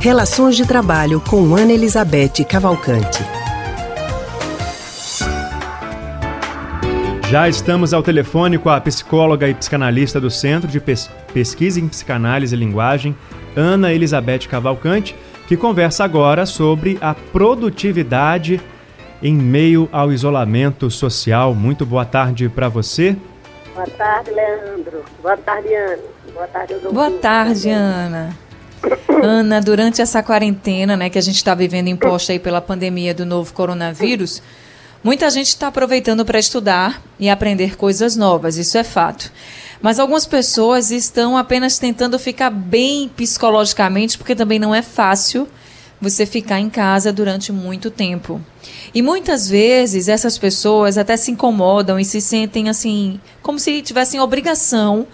Relações de Trabalho com Ana Elizabeth Cavalcante. Já estamos ao telefone com a psicóloga e psicanalista do Centro de Pesquisa em Psicanálise e Linguagem, Ana Elizabeth Cavalcante, que conversa agora sobre a produtividade em meio ao isolamento social. Muito boa tarde para você. Boa tarde, Leandro. Boa tarde, Ana. Boa tarde, Boa tarde, Ana. Ana, durante essa quarentena, né, que a gente está vivendo imposta aí pela pandemia do novo coronavírus, muita gente está aproveitando para estudar e aprender coisas novas, isso é fato. Mas algumas pessoas estão apenas tentando ficar bem psicologicamente, porque também não é fácil você ficar em casa durante muito tempo. E muitas vezes essas pessoas até se incomodam e se sentem assim, como se tivessem obrigação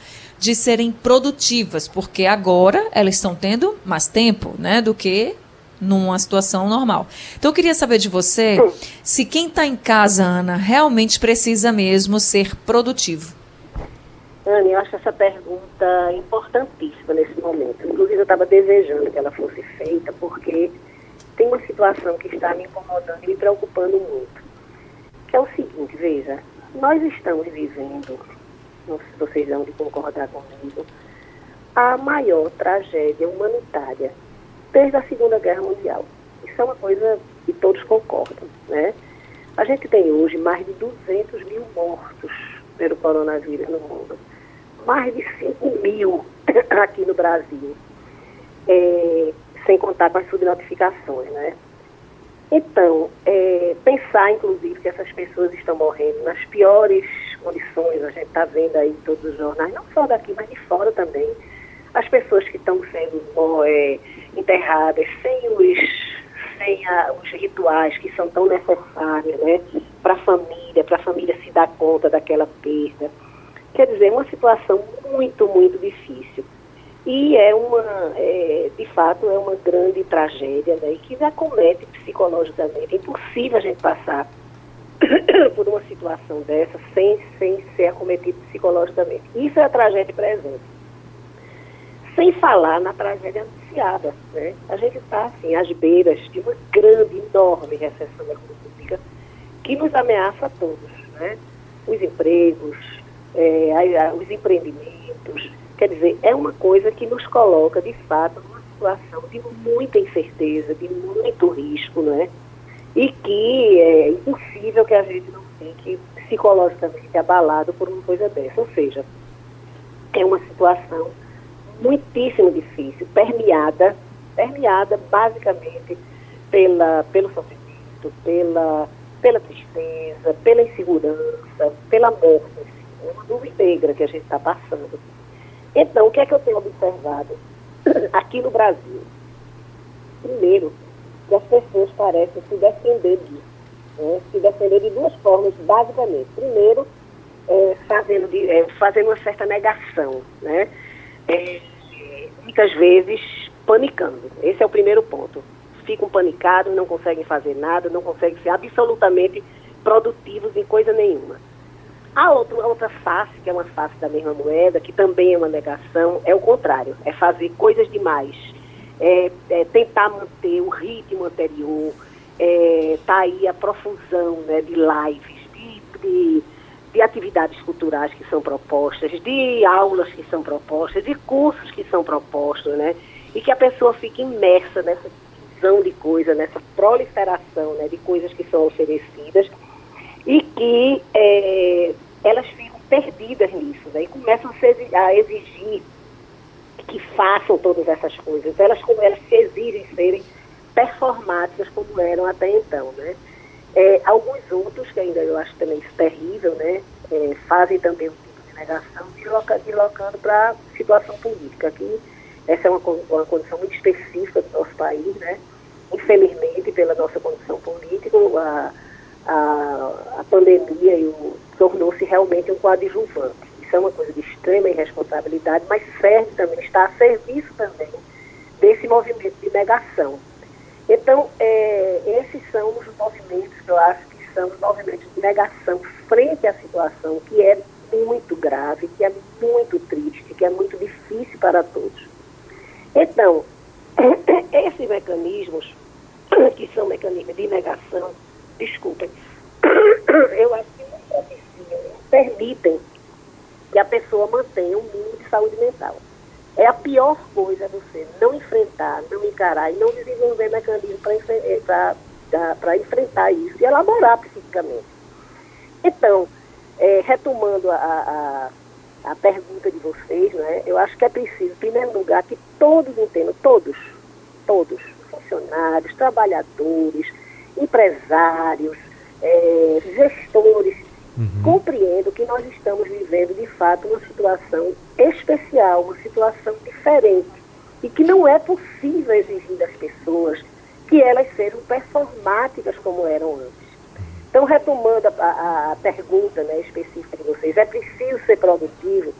de serem produtivas, porque agora elas estão tendo mais tempo, né, do que numa situação normal. Então eu queria saber de você se quem está em casa, Ana, realmente precisa mesmo ser produtivo. Ana, eu acho essa pergunta importantíssima nesse momento. Inclusive, eu estava desejando que ela fosse feita, porque tem uma situação que está me incomodando e me preocupando muito. Que é o seguinte, veja, nós estamos vivendo vocês vão concordar comigo, a maior tragédia humanitária desde a Segunda Guerra Mundial. Isso é uma coisa que todos concordam, né? A gente tem hoje mais de 200 mil mortos pelo coronavírus no mundo, mais de 5 mil aqui no Brasil, é, sem contar com as subnotificações, né? Então, é, pensar, inclusive, que essas pessoas estão morrendo nas piores condições, a gente está vendo aí em todos os jornais, não só daqui, mas de fora também, as pessoas que estão sendo é, enterradas sem os sem a, os rituais que são tão necessários né, para a família, para a família se dar conta daquela perda. Quer dizer, é uma situação muito, muito difícil. E é uma, é, de fato, é uma grande tragédia né, que acomete psicologicamente. É impossível a gente passar por uma situação dessa sem, sem ser acometido psicologicamente. Isso é a tragédia presente. Sem falar na tragédia anunciada. Né? A gente está, assim, às beiras de uma grande, enorme recessão econômica que nos ameaça a todos. Né? Os empregos, é, os empreendimentos. Quer dizer, é uma coisa que nos coloca, de fato, numa situação de muita incerteza, de muito risco, não é? E que é impossível que a gente não fique psicologicamente abalado por uma coisa dessa. Ou seja, é uma situação muitíssimo difícil, permeada, permeada basicamente pela, pelo sofrimento, pela, pela tristeza, pela insegurança, pela morte. É uma nuvem negra que a gente está passando. Então, o que é que eu tenho observado aqui no Brasil? Primeiro, que as pessoas parecem se defender disso. Né? Se defender de duas formas, basicamente. Primeiro, é, fazendo, de, é, fazendo uma certa negação, né? É, muitas vezes panicando. Esse é o primeiro ponto. Ficam panicados, não conseguem fazer nada, não conseguem ser absolutamente produtivos em coisa nenhuma. A outra, a outra face, que é uma face da mesma moeda, que também é uma negação, é o contrário, é fazer coisas demais, é, é, tentar manter o ritmo anterior, está é, aí a profusão né, de lives, de, de, de, atividades culturais que são propostas, de aulas que são propostas, de cursos que são propostos, né? E que a pessoa fique imersa nessa visão de coisas, nessa proliferação né, de coisas que são oferecidas e que é, elas ficam perdidas nisso, né? E começam a exigir que façam todas essas coisas. Elas, elas se exigem serem performáticas como eram até então, né? É, alguns outros, que ainda eu acho também isso terrível, né? É, fazem também um tipo de negação, deslocando para a situação política. Aqui, essa é uma, uma condição muito específica do nosso país, né? Infelizmente, pela nossa condição política, a, a, a pandemia tornou-se realmente um coadjuvante é uma coisa de extrema irresponsabilidade, mas serve também, está a serviço também desse movimento de negação. Então, é, esses são os movimentos que eu acho que são os movimentos de negação frente à situação que é muito grave, que é muito triste, que é muito difícil para todos. Então, esses mecanismos, que são mecanismos de negação, desculpem, eu acho que não permitem que a pessoa mantenha um mínimo de saúde mental. É a pior coisa você não enfrentar, não encarar e não desenvolver mecanismos para eh, enfrentar isso e elaborar psiquicamente. Então, é, retomando a, a, a, pergunta de vocês, né, eu acho que é preciso, em primeiro lugar, que todos entendam, todos, todos, funcionários, trabalhadores, empresários, é, gestores, uhum. compreendam que nós estamos vivendo, de fato, uma situação especial, uma situação diferente, e que não é possível exigir das pessoas que elas sejam performáticas como eram antes. Então, retomando a, a, a pergunta né, específica de vocês, é preciso ser produtivo?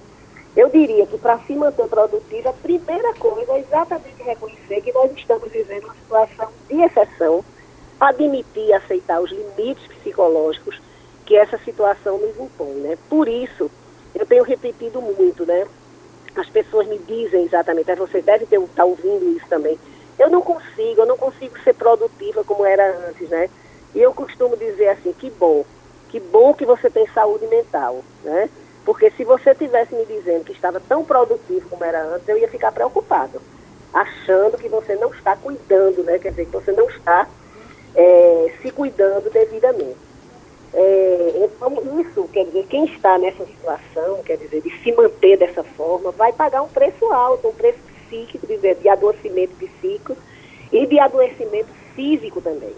Eu diria que para se manter produtivo, a primeira coisa é exatamente reconhecer que nós estamos vivendo uma situação de exceção, admitir e aceitar os limites psicológicos que essa situação nos impõe. Né? Por isso, eu tenho repetido muito, né? As pessoas me dizem exatamente, você deve estar tá ouvindo isso também. Eu não consigo, eu não consigo ser produtiva como era antes, né? E eu costumo dizer assim, que bom, que bom que você tem saúde mental, né? Porque se você tivesse me dizendo que estava tão produtivo como era antes, eu ia ficar preocupado, achando que você não está cuidando, né? Quer dizer, que você não está é, se cuidando devidamente. É, então, isso, quer dizer, quem está nessa situação, quer dizer, de se manter dessa forma, vai pagar um preço alto, um preço psíquico, de, de adoecimento psíquico e de adoecimento físico também.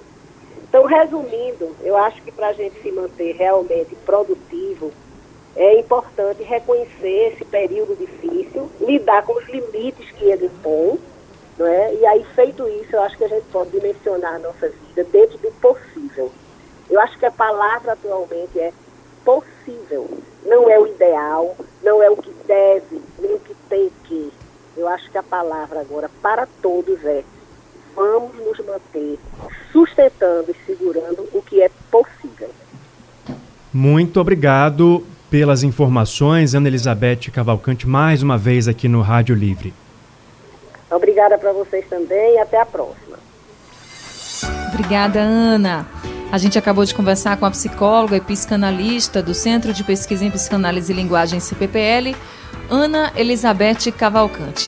Então, resumindo, eu acho que para a gente se manter realmente produtivo, é importante reconhecer esse período difícil, lidar com os limites que ele impõe, não é? e aí, feito isso, eu acho que a gente pode dimensionar a nossa vida dentro do possível. Eu acho que a palavra atualmente é possível, não é o ideal, não é o que deve, nem o que tem que. Eu acho que a palavra agora para todos é vamos nos manter sustentando e segurando o que é possível. Muito obrigado pelas informações, Ana Elizabeth Cavalcante, mais uma vez aqui no Rádio Livre. Obrigada para vocês também e até a próxima. Obrigada, Ana. A gente acabou de conversar com a psicóloga e psicanalista do Centro de Pesquisa em Psicanálise e Linguagem CPPL, Ana Elizabeth Cavalcante.